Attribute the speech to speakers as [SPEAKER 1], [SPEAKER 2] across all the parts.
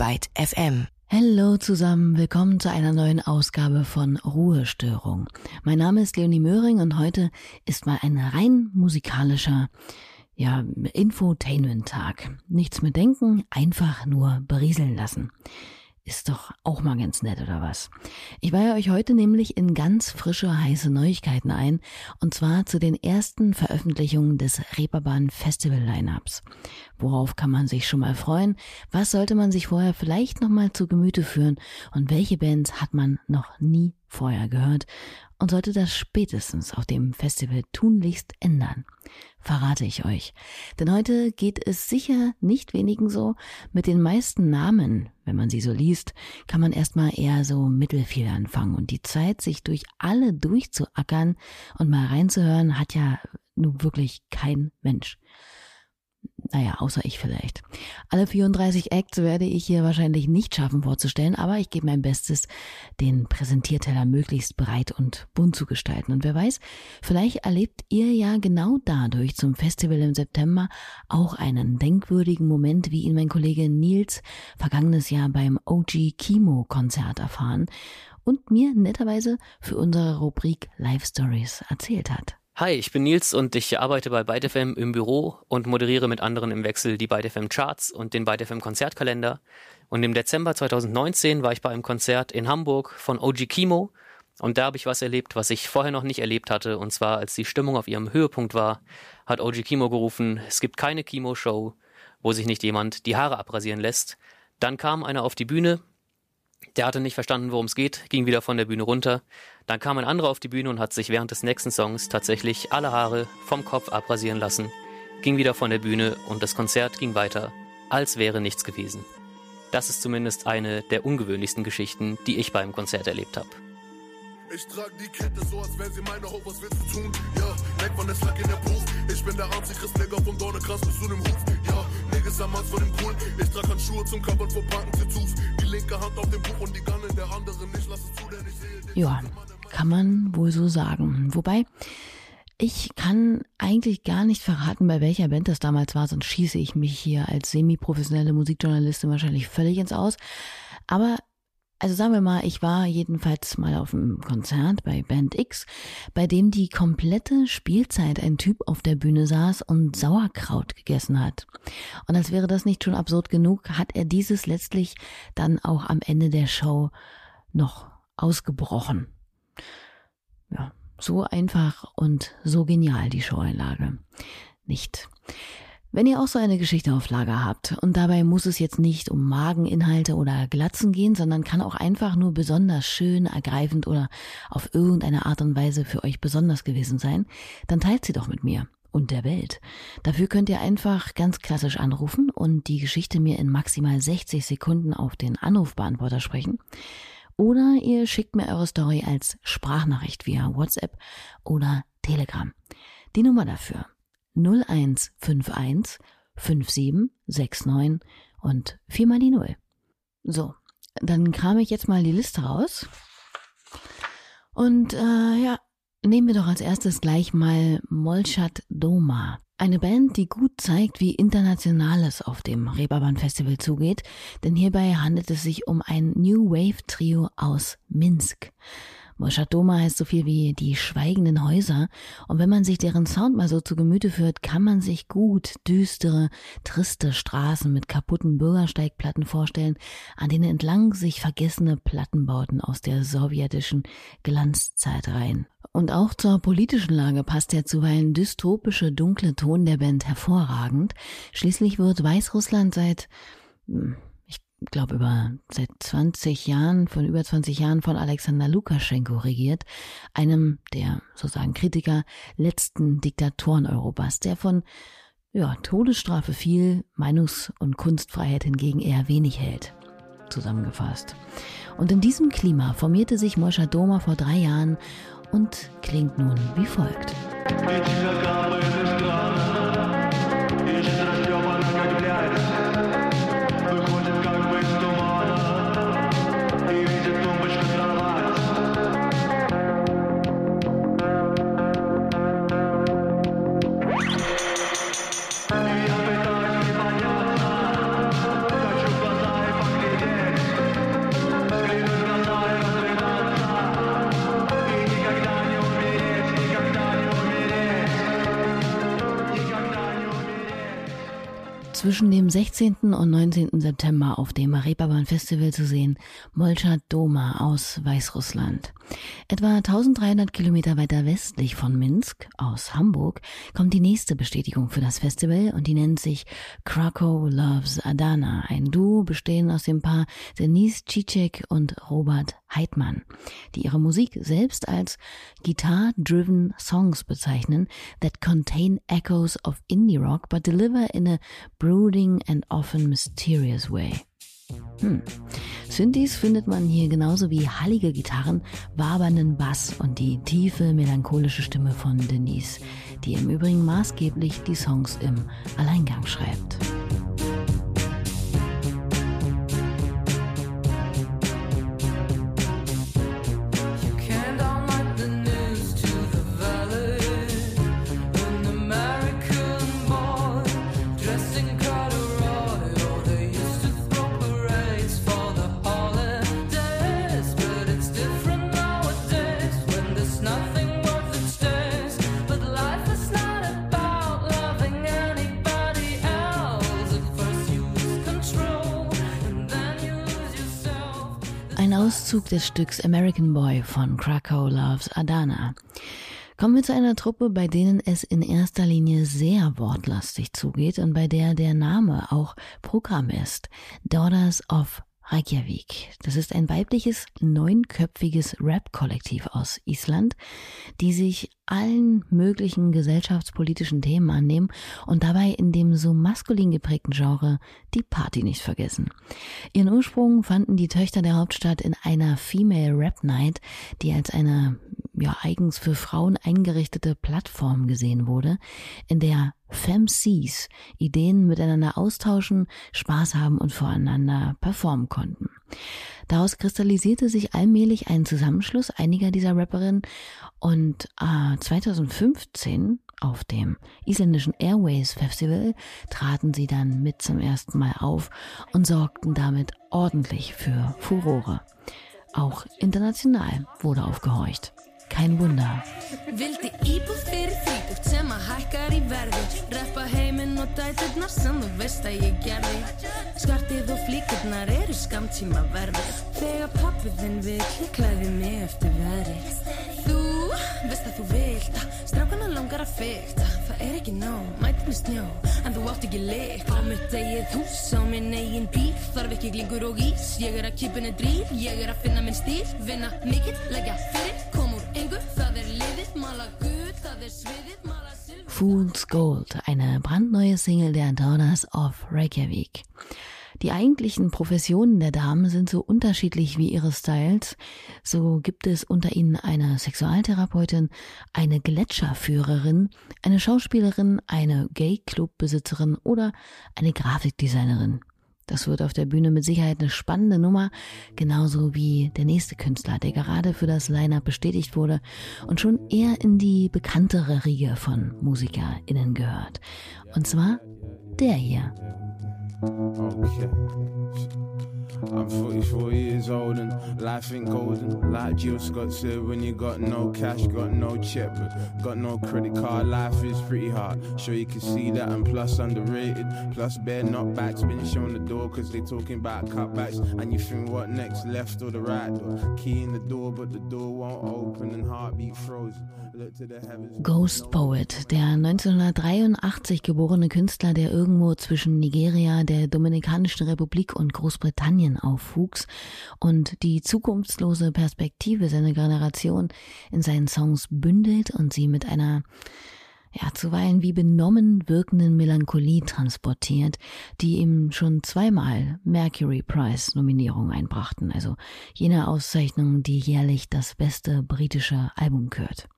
[SPEAKER 1] Byte FM.
[SPEAKER 2] Hallo zusammen, willkommen zu einer neuen Ausgabe von Ruhestörung. Mein Name ist Leonie Möhring und heute ist mal ein rein musikalischer, ja, Infotainment-Tag. Nichts mit denken, einfach nur berieseln lassen. Ist doch auch mal ganz nett, oder was? Ich weihe euch heute nämlich in ganz frische, heiße Neuigkeiten ein, und zwar zu den ersten Veröffentlichungen des Reeperbahn Festival Lineups. Worauf kann man sich schon mal freuen? Was sollte man sich vorher vielleicht noch mal zu Gemüte führen? Und welche Bands hat man noch nie vorher gehört? und sollte das spätestens auf dem Festival tunlichst ändern. Verrate ich euch. Denn heute geht es sicher nicht wenigen so. Mit den meisten Namen, wenn man sie so liest, kann man erstmal eher so mittelfiel anfangen. Und die Zeit, sich durch alle durchzuackern und mal reinzuhören, hat ja nun wirklich kein Mensch. Naja, außer ich vielleicht. Alle 34 Acts werde ich hier wahrscheinlich nicht schaffen vorzustellen, aber ich gebe mein Bestes, den Präsentierteller möglichst breit und bunt zu gestalten. Und wer weiß, vielleicht erlebt ihr ja genau dadurch zum Festival im September auch einen denkwürdigen Moment, wie ihn mein Kollege Nils vergangenes Jahr beim OG Kimo Konzert erfahren und mir netterweise für unsere Rubrik Live Stories erzählt hat.
[SPEAKER 3] Hi, ich bin Nils und ich arbeite bei ByteFM im Büro und moderiere mit anderen im Wechsel die ByteFM Charts und den ByteFM Konzertkalender. Und im Dezember 2019 war ich bei einem Konzert in Hamburg von OG Kimo und da habe ich was erlebt, was ich vorher noch nicht erlebt hatte. Und zwar, als die Stimmung auf ihrem Höhepunkt war, hat OG Kimo gerufen, es gibt keine Kimo-Show, wo sich nicht jemand die Haare abrasieren lässt. Dann kam einer auf die Bühne, der hatte nicht verstanden, worum es geht, ging wieder von der Bühne runter. Dann kam ein anderer auf die Bühne und hat sich während des nächsten Songs tatsächlich alle Haare vom Kopf abrasieren lassen, ging wieder von der Bühne und das Konzert ging weiter, als wäre nichts gewesen. Das ist zumindest eine der ungewöhnlichsten Geschichten, die ich beim Konzert erlebt habe. Ich trag die Kette so, als wäre sie meine Hope, was willst du tun? Ja, weg von der Slack in der Puff. Ich bin der Antichrist, Nigger vom Dornekranz bis zu dem Huf. Ja, Niggas am Hals vor dem Pool. Ich trag Handschuhe zum Kappern vor Banken Tattoos. Die linke Hand auf dem Buch und die Gun in der anderen. Ich lass es zu, denn ich sehe...
[SPEAKER 2] Ja, kann man wohl so sagen. Wobei... Ich kann eigentlich gar nicht verraten, bei welcher Band das damals war, sonst schieße ich mich hier als semi-professionelle Musikjournalistin wahrscheinlich völlig ins Aus. Aber also sagen wir mal, ich war jedenfalls mal auf einem Konzert bei Band X, bei dem die komplette Spielzeit ein Typ auf der Bühne saß und Sauerkraut gegessen hat. Und als wäre das nicht schon absurd genug, hat er dieses letztlich dann auch am Ende der Show noch ausgebrochen. Ja, so einfach und so genial die Showeinlage. Nicht. Wenn ihr auch so eine Geschichte auf Lager habt und dabei muss es jetzt nicht um Mageninhalte oder Glatzen gehen, sondern kann auch einfach nur besonders schön, ergreifend oder auf irgendeine Art und Weise für euch besonders gewesen sein, dann teilt sie doch mit mir und der Welt. Dafür könnt ihr einfach ganz klassisch anrufen und die Geschichte mir in maximal 60 Sekunden auf den Anrufbeantworter sprechen. Oder ihr schickt mir eure Story als Sprachnachricht via WhatsApp oder Telegram. Die Nummer dafür 0151 5769 und viermal die Null. So, dann kram ich jetzt mal die Liste raus. Und äh, ja, nehmen wir doch als erstes gleich mal Molchat Doma. Eine Band, die gut zeigt, wie international es auf dem Reeperbahn Festival zugeht, denn hierbei handelt es sich um ein New Wave Trio aus Minsk. Moschatoma heißt so viel wie die schweigenden Häuser. Und wenn man sich deren Sound mal so zu Gemüte führt, kann man sich gut düstere, triste Straßen mit kaputten Bürgersteigplatten vorstellen, an denen entlang sich vergessene Plattenbauten aus der sowjetischen Glanzzeit reihen. Und auch zur politischen Lage passt der zuweilen dystopische, dunkle Ton der Band hervorragend. Schließlich wird Weißrussland seit hm, glaube über seit 20 Jahren, von über 20 Jahren von Alexander Lukaschenko regiert, einem der sozusagen Kritiker letzten Diktatoren Europas, der von ja, Todesstrafe viel, Meinungs- und Kunstfreiheit hingegen eher wenig hält. Zusammengefasst. Und in diesem Klima formierte sich Moscha Doma vor drei Jahren und klingt nun wie folgt. Zwischen dem 16. und 19. September auf dem Reeperbahn Festival zu sehen, Molchat Doma aus Weißrussland. Etwa 1300 Kilometer weiter westlich von Minsk aus Hamburg kommt die nächste Bestätigung für das Festival und die nennt sich Krakow Loves Adana, ein Duo bestehend aus dem Paar Denise Cicek und Robert Heidmann, die ihre Musik selbst als Guitar-driven Songs bezeichnen that contain echoes of indie rock but deliver in a brooding and often mysterious way. Hm. Synthes findet man hier genauso wie hallige Gitarren, wabernden Bass und die tiefe, melancholische Stimme von Denise, die im Übrigen maßgeblich die Songs im Alleingang schreibt. Auszug des Stücks American Boy von Krakow Loves Adana. Kommen wir zu einer Truppe, bei denen es in erster Linie sehr wortlastig zugeht und bei der der Name auch Programm ist. Daughters of Reykjavik. Das ist ein weibliches, neunköpfiges Rap-Kollektiv aus Island, die sich allen möglichen gesellschaftspolitischen Themen annehmen und dabei in dem so maskulin geprägten Genre die Party nicht vergessen. Ihren Ursprung fanden die Töchter der Hauptstadt in einer Female Rap Night, die als eine ja eigens für Frauen eingerichtete Plattform gesehen wurde, in der FemCs Ideen miteinander austauschen, Spaß haben und voreinander performen konnten. Daraus kristallisierte sich allmählich ein Zusammenschluss einiger dieser Rapperinnen und äh, 2015 auf dem isländischen Airways Festival traten sie dann mit zum ersten Mal auf und sorgten damit ordentlich für Furore. Auch international wurde aufgehorcht. Kein Wunder. Vildi íbúð fyrir þrítugt sem að hækkar í verði. Reppa heiminn og dæturnar sem þú veist að ég gerði. Skartið og flíkurnar eru skamtíma verði. Þegar pappiðinn vil, klæði mig eftir veðri. Þú veist að þú vilt að strákana langar að fyrta Það er ekki nóg, mæti með snjó En þú átt ekki leik Á mitt eigið hús, á minn eigin bíl. Þarf ekki glingur og ís Ég er að kipinu drýr, ég er að finna minn stíl Vinna mikill, leggja fyrir, kom Fool's Gold, eine brandneue Single der Daughters of Reykjavik. Die eigentlichen Professionen der Damen sind so unterschiedlich wie ihre Styles. So gibt es unter ihnen eine Sexualtherapeutin, eine Gletscherführerin, eine Schauspielerin, eine Gay-Club-Besitzerin oder eine Grafikdesignerin. Das wird auf der Bühne mit Sicherheit eine spannende Nummer, genauso wie der nächste Künstler, der gerade für das Line-Up bestätigt wurde und schon eher in die bekanntere Riege von MusikerInnen gehört. Und zwar der hier. Okay. I'm 44 years old and life ain't golden. Like Jill Scott said, when you got no cash, got no check, but got no credit card, life is pretty hard. Sure you can see that, and plus underrated. Plus bare knockbacks, been shown the door, cause they talking about cutbacks. And you think what next, left or the right door? Key in the door, but the door won't open and heartbeat frozen. Ghost Poet, der 1983 geborene Künstler, der irgendwo zwischen Nigeria, der Dominikanischen Republik und Großbritannien aufwuchs und die zukunftslose Perspektive seiner Generation in seinen Songs bündelt und sie mit einer ja, zuweilen wie benommen wirkenden Melancholie transportiert, die ihm schon zweimal Mercury Prize Nominierung einbrachten, also jene Auszeichnung, die jährlich das beste britische Album kürt.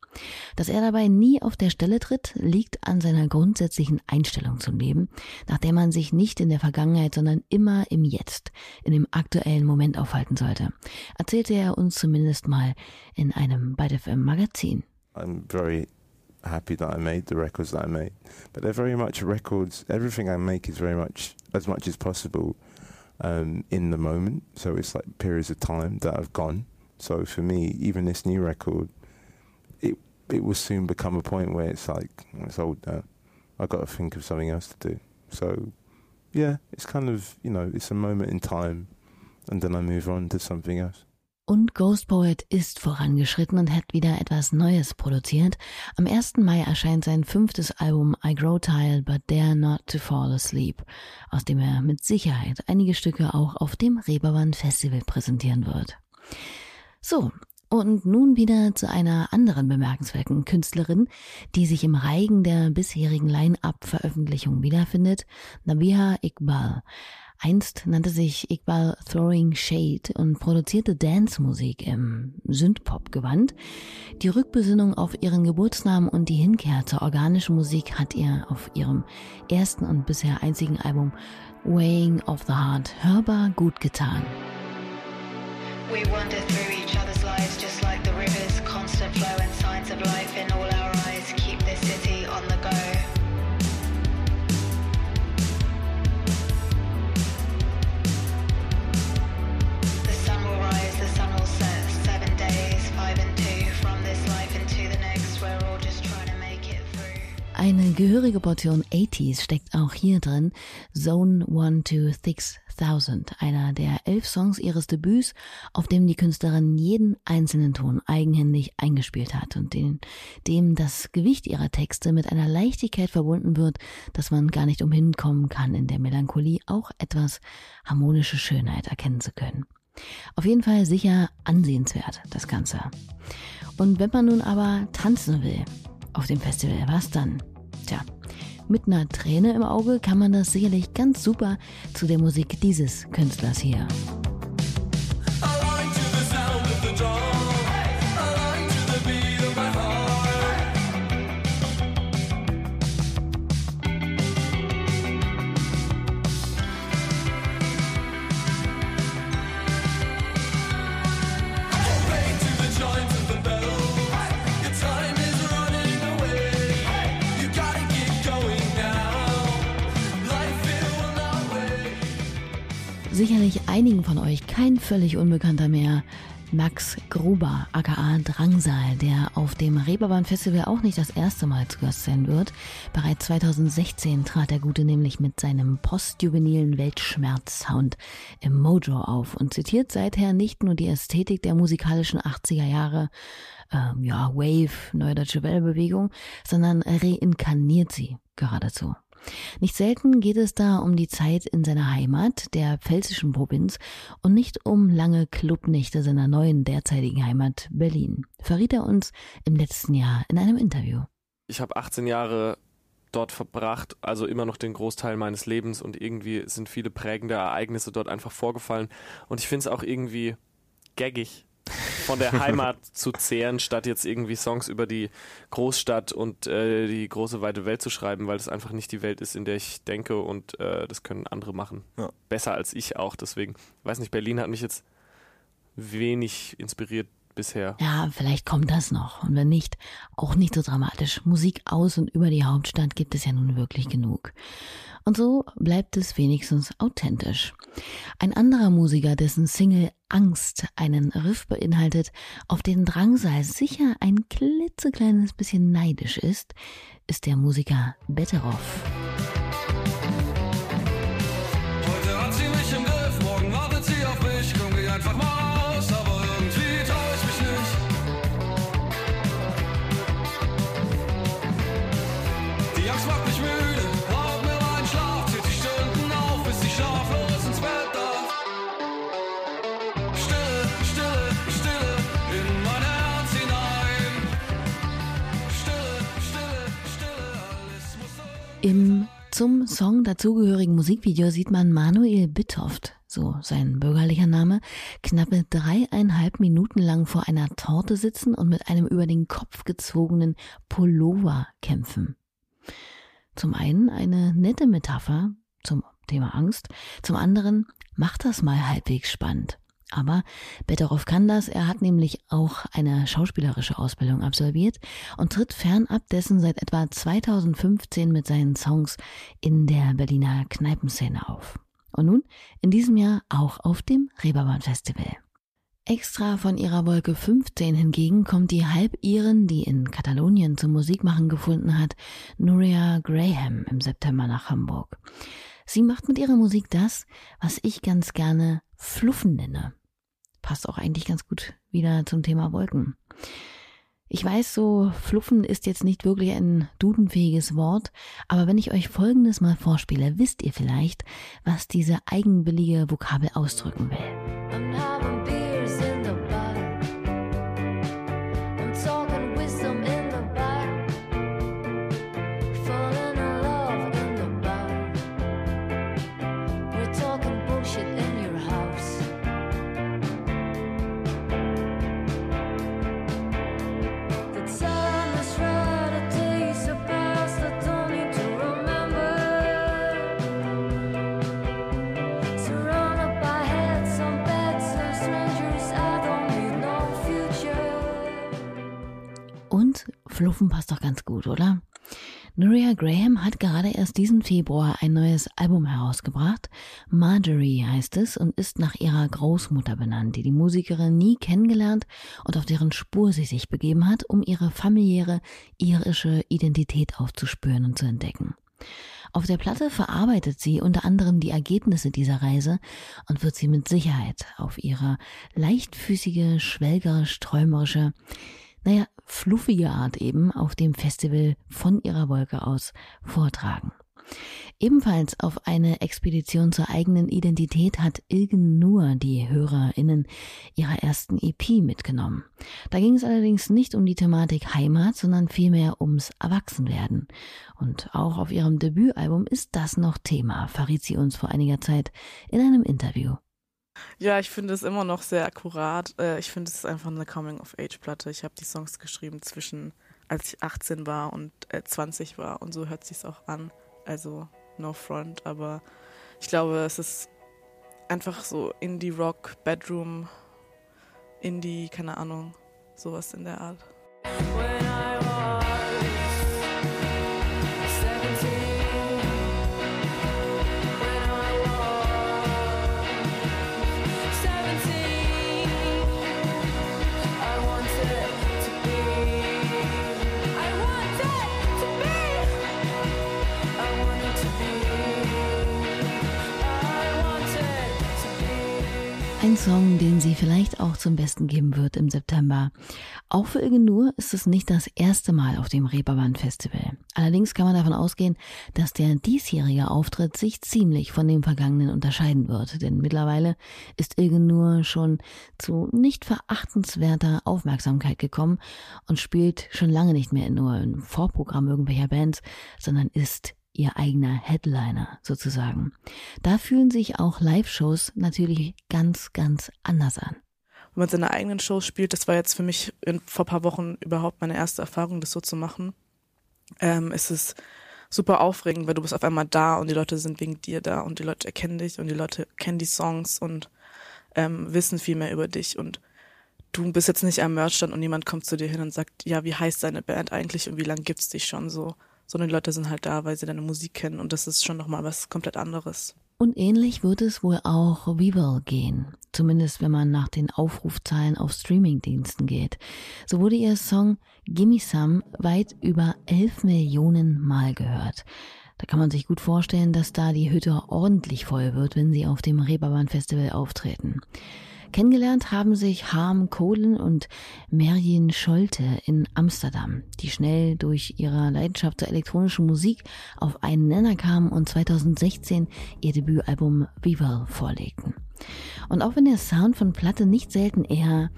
[SPEAKER 2] Dass er dabei nie auf der Stelle tritt, liegt an seiner grundsätzlichen Einstellung zum Leben, nach der man sich nicht in der Vergangenheit, sondern immer im Jetzt, in dem aktuellen Moment aufhalten sollte, erzählte er uns zumindest mal in einem Byte FM Magazin.
[SPEAKER 1] I'm very happy that I made the records that I made, but they're very much records. Everything I make is very much as much as possible um, in the moment. So it's like periods of time that I've gone. So for me, even this new record it will soon become a point where it's like it's old now. I've got to think of something else to do. So yeah, it's kind of, you know, it's a moment in time and then I move on to something else.
[SPEAKER 2] Und Ghost Poet ist vorangeschritten und hat wieder etwas Neues produziert. Am 1. Mai erscheint sein fünftes Album I Grow Tired But Dare Not to Fall Asleep, aus dem er mit Sicherheit einige Stücke auch auf dem Reeperbahn Festival präsentieren wird. So, und nun wieder zu einer anderen bemerkenswerten Künstlerin, die sich im Reigen der bisherigen Line-Up-Veröffentlichung wiederfindet, Nabiha Iqbal. Einst nannte sich Iqbal Throwing Shade und produzierte Dance-Musik im Synthpop-Gewand. Die Rückbesinnung auf ihren Geburtsnamen und die Hinkehr zur organischen Musik hat ihr auf ihrem ersten und bisher einzigen Album Weighing of the Heart hörbar gut getan. We lives just Eine gehörige Portion 80s steckt auch hier drin. Zone 126 einer der elf Songs ihres Debüts, auf dem die Künstlerin jeden einzelnen Ton eigenhändig eingespielt hat und den, dem das Gewicht ihrer Texte mit einer Leichtigkeit verbunden wird, dass man gar nicht umhin kommen kann, in der Melancholie auch etwas harmonische Schönheit erkennen zu können. Auf jeden Fall sicher ansehenswert, das Ganze. Und wenn man nun aber tanzen will, auf dem Festival, was dann? Tja, mit einer Träne im Auge kann man das sicherlich ganz super zu der Musik dieses Künstlers hier. Sicherlich einigen von euch kein völlig Unbekannter mehr. Max Gruber, aka Drangsal, der auf dem Reeperbahn Festival auch nicht das erste Mal zu Gast sein wird. Bereits 2016 trat der Gute nämlich mit seinem postjuvenilen Weltschmerz-Sound im Mojo auf und zitiert seither nicht nur die Ästhetik der musikalischen 80er Jahre, ähm, ja, Wave, Neue Deutsche Wellebewegung, sondern reinkarniert sie geradezu. Nicht selten geht es da um die Zeit in seiner Heimat, der pfälzischen Provinz, und nicht um lange Clubnächte seiner neuen derzeitigen Heimat Berlin, verriet er uns im letzten Jahr in einem Interview.
[SPEAKER 4] Ich habe 18 Jahre dort verbracht, also immer noch den Großteil meines Lebens und irgendwie sind viele prägende Ereignisse dort einfach vorgefallen und ich finde es auch irgendwie gaggig, von der Heimat zu zehren, statt jetzt irgendwie Songs über die Großstadt und äh, die große weite Welt zu schreiben, weil das einfach nicht die Welt ist, in der ich denke und äh, das können andere machen. Ja. Besser als ich auch. Deswegen, weiß nicht, Berlin hat mich jetzt wenig inspiriert bisher.
[SPEAKER 2] Ja, vielleicht kommt das noch. Und wenn nicht, auch nicht so dramatisch. Musik aus und über die Hauptstadt gibt es ja nun wirklich genug. Und so bleibt es wenigstens authentisch. Ein anderer Musiker, dessen Single Angst einen Riff beinhaltet, auf den Drangsal sicher ein klitzekleines bisschen neidisch ist, ist der Musiker Betteroff. Im zum Song dazugehörigen Musikvideo sieht man Manuel Bittoft, so sein bürgerlicher Name, knappe dreieinhalb Minuten lang vor einer Torte sitzen und mit einem über den Kopf gezogenen Pullover kämpfen. Zum einen eine nette Metapher zum Thema Angst, zum anderen macht das mal halbwegs spannend. Aber Betteroff kann das, er hat nämlich auch eine schauspielerische Ausbildung absolviert und tritt fernab dessen seit etwa 2015 mit seinen Songs in der Berliner Kneipenszene auf. Und nun in diesem Jahr auch auf dem Reeperbahn Festival. Extra von ihrer Wolke 15 hingegen kommt die Halbiren, die in Katalonien zum Musikmachen gefunden hat, Nuria Graham im September nach Hamburg. Sie macht mit ihrer Musik das, was ich ganz gerne Fluffen nenne. Passt auch eigentlich ganz gut wieder zum Thema Wolken. Ich weiß, so fluffen ist jetzt nicht wirklich ein dudenfähiges Wort, aber wenn ich euch Folgendes mal vorspiele, wisst ihr vielleicht, was diese eigenwillige Vokabel ausdrücken will. Fluffen passt doch ganz gut, oder? Nuria Graham hat gerade erst diesen Februar ein neues Album herausgebracht. Marjorie heißt es und ist nach ihrer Großmutter benannt, die die Musikerin nie kennengelernt und auf deren Spur sie sich begeben hat, um ihre familiäre irische Identität aufzuspüren und zu entdecken. Auf der Platte verarbeitet sie unter anderem die Ergebnisse dieser Reise und wird sie mit Sicherheit auf ihre leichtfüßige, schwelgerisch träumerische, naja, fluffige Art eben auf dem Festival von ihrer Wolke aus vortragen. Ebenfalls auf eine Expedition zur eigenen Identität hat Ilgen Nur die HörerInnen ihrer ersten EP mitgenommen. Da ging es allerdings nicht um die Thematik Heimat, sondern vielmehr ums Erwachsenwerden. Und auch auf ihrem Debütalbum ist das noch Thema, verriet sie uns vor einiger Zeit in einem Interview.
[SPEAKER 5] Ja, ich finde es immer noch sehr akkurat. Äh, ich finde es ist einfach eine Coming-of-Age-Platte. Ich habe die Songs geschrieben zwischen, als ich 18 war und 20 äh, war und so hört sich auch an. Also no front, aber ich glaube, es ist einfach so Indie-Rock, Bedroom, Indie, keine Ahnung, sowas in der Art.
[SPEAKER 2] Song, den sie vielleicht auch zum Besten geben wird im September. Auch für Ilge Nur ist es nicht das erste Mal auf dem Reeperbahn Festival. Allerdings kann man davon ausgehen, dass der diesjährige Auftritt sich ziemlich von dem vergangenen unterscheiden wird, denn mittlerweile ist Ilge Nur schon zu nicht verachtenswerter Aufmerksamkeit gekommen und spielt schon lange nicht mehr nur im Vorprogramm irgendwelcher Bands, sondern ist ihr eigener Headliner sozusagen. Da fühlen sich auch Live-Shows natürlich ganz, ganz anders an.
[SPEAKER 5] Wenn man seine eigenen Shows spielt, das war jetzt für mich in, vor paar Wochen überhaupt meine erste Erfahrung, das so zu machen. Ähm, es ist super aufregend, weil du bist auf einmal da und die Leute sind wegen dir da und die Leute erkennen dich und die Leute kennen die Songs und ähm, wissen viel mehr über dich und du bist jetzt nicht am Merchstand und jemand kommt zu dir hin und sagt, ja, wie heißt deine Band eigentlich und wie lange gibt's dich schon so sondern die Leute sind halt da, weil sie deine Musik kennen und das ist schon nochmal was komplett anderes.
[SPEAKER 2] Und ähnlich wird es wohl auch Weevil gehen. Zumindest wenn man nach den Aufrufzahlen auf Streamingdiensten geht. So wurde ihr Song Gimme Some weit über 11 Millionen Mal gehört. Da kann man sich gut vorstellen, dass da die Hütte ordentlich voll wird, wenn sie auf dem Reeperbahn Festival auftreten. Kennengelernt haben sich Harm Kohlen und Merjen Scholte in Amsterdam, die schnell durch ihre Leidenschaft zur elektronischen Musik auf einen Nenner kamen und 2016 ihr Debütalbum Vival vorlegten. Und auch wenn der Sound von Platte nicht selten eher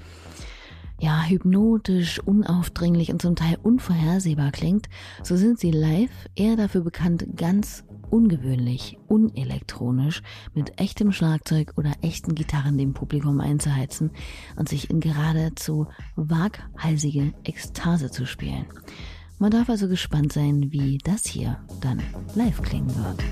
[SPEAKER 2] ja, hypnotisch, unaufdringlich und zum Teil unvorhersehbar klingt, so sind sie live eher dafür bekannt, ganz ungewöhnlich, unelektronisch, mit echtem Schlagzeug oder echten Gitarren dem Publikum einzuheizen und sich in geradezu waghalsige Ekstase zu spielen. Man darf also gespannt sein, wie das hier dann live klingen wird.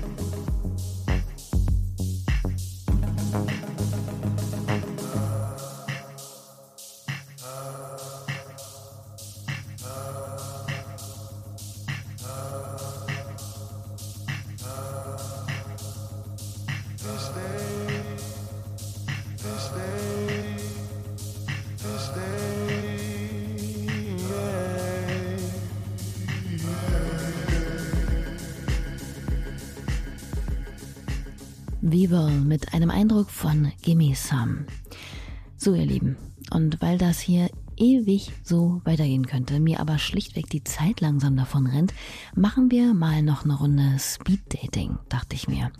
[SPEAKER 2] Weaver mit einem Eindruck von Gimme Some. So, ihr Lieben, und weil das hier ewig so weitergehen könnte, mir aber schlichtweg die Zeit langsam davon rennt, machen wir mal noch eine Runde Speeddating, dachte ich mir.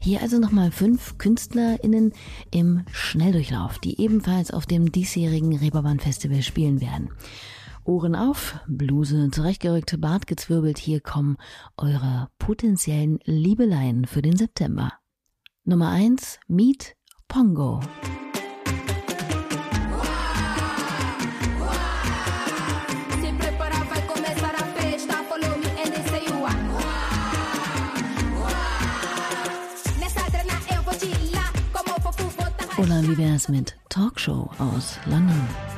[SPEAKER 2] Hier also nochmal fünf KünstlerInnen im Schnelldurchlauf, die ebenfalls auf dem diesjährigen Reeperbahn Festival spielen werden. Ohren auf, Bluse zurechtgerückt, Bart gezwirbelt, hier kommen eure potenziellen Liebeleien für den September. Nummer eins: Meet Pongo. Oder wie wär's mit Talkshow aus London?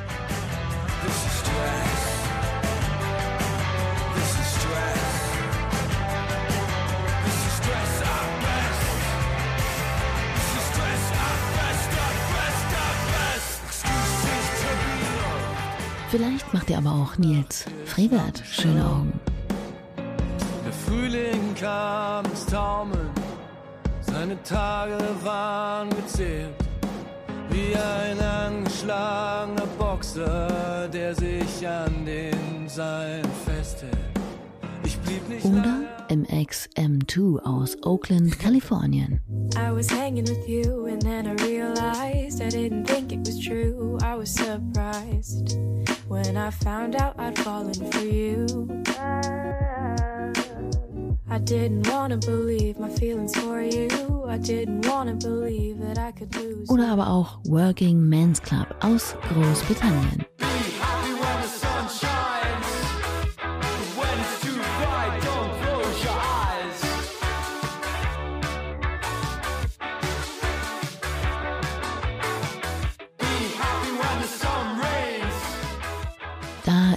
[SPEAKER 2] Vielleicht macht ihr aber auch Nils Frevert schöne Augen.
[SPEAKER 6] Der Frühling kam ins Taumeln, seine Tage waren gezählt. Wie ein angeschlagener Boxer, der sich an den Seilen festhält. Ich blieb nicht
[SPEAKER 2] Oder MXM2 aus Oakland, Kalifornien.
[SPEAKER 7] I was hanging with you and then I realized I didn't think it was true. I was surprised when I found out I'd fallen for you. I didn't wanna believe my feelings for you. I didn't wanna believe that I could lose.
[SPEAKER 2] Oder aber auch Working Men's Club aus Großbritannien.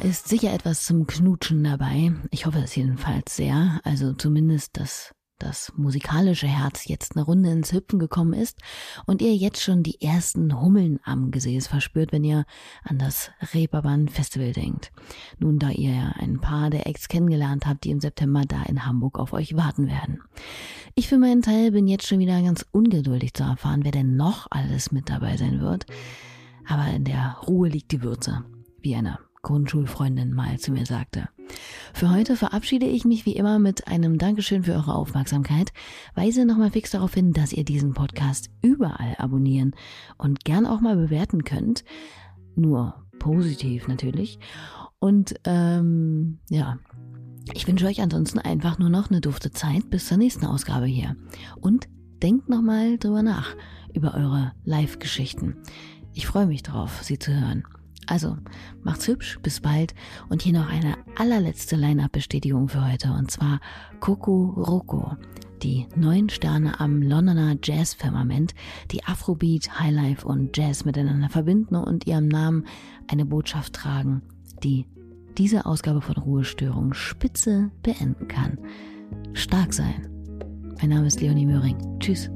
[SPEAKER 2] Ist sicher etwas zum Knutschen dabei. Ich hoffe es jedenfalls sehr. Also zumindest, dass das musikalische Herz jetzt eine Runde ins Hüpfen gekommen ist und ihr jetzt schon die ersten Hummeln am Gesäß verspürt, wenn ihr an das Reeperbahn Festival denkt. Nun, da ihr ja ein paar der Acts kennengelernt habt, die im September da in Hamburg auf euch warten werden. Ich für meinen Teil bin jetzt schon wieder ganz ungeduldig zu erfahren, wer denn noch alles mit dabei sein wird. Aber in der Ruhe liegt die Würze, wie eine Grundschulfreundin mal zu mir sagte. Für heute verabschiede ich mich wie immer mit einem Dankeschön für eure Aufmerksamkeit, weise nochmal fix darauf hin, dass ihr diesen Podcast überall abonnieren und gern auch mal bewerten könnt. Nur positiv natürlich. Und ähm, ja, ich wünsche euch ansonsten einfach nur noch eine dufte Zeit bis zur nächsten Ausgabe hier. Und denkt nochmal drüber nach, über eure Live-Geschichten. Ich freue mich drauf, sie zu hören. Also, macht's hübsch, bis bald. Und hier noch eine allerletzte Line-Up-Bestätigung für heute. Und zwar Coco Roco. Die neun Sterne am Londoner Jazz-Firmament, die Afrobeat, Highlife und Jazz miteinander verbinden und ihrem Namen eine Botschaft tragen, die diese Ausgabe von Ruhestörung spitze beenden kann. Stark sein. Mein Name ist Leonie Möhring. Tschüss.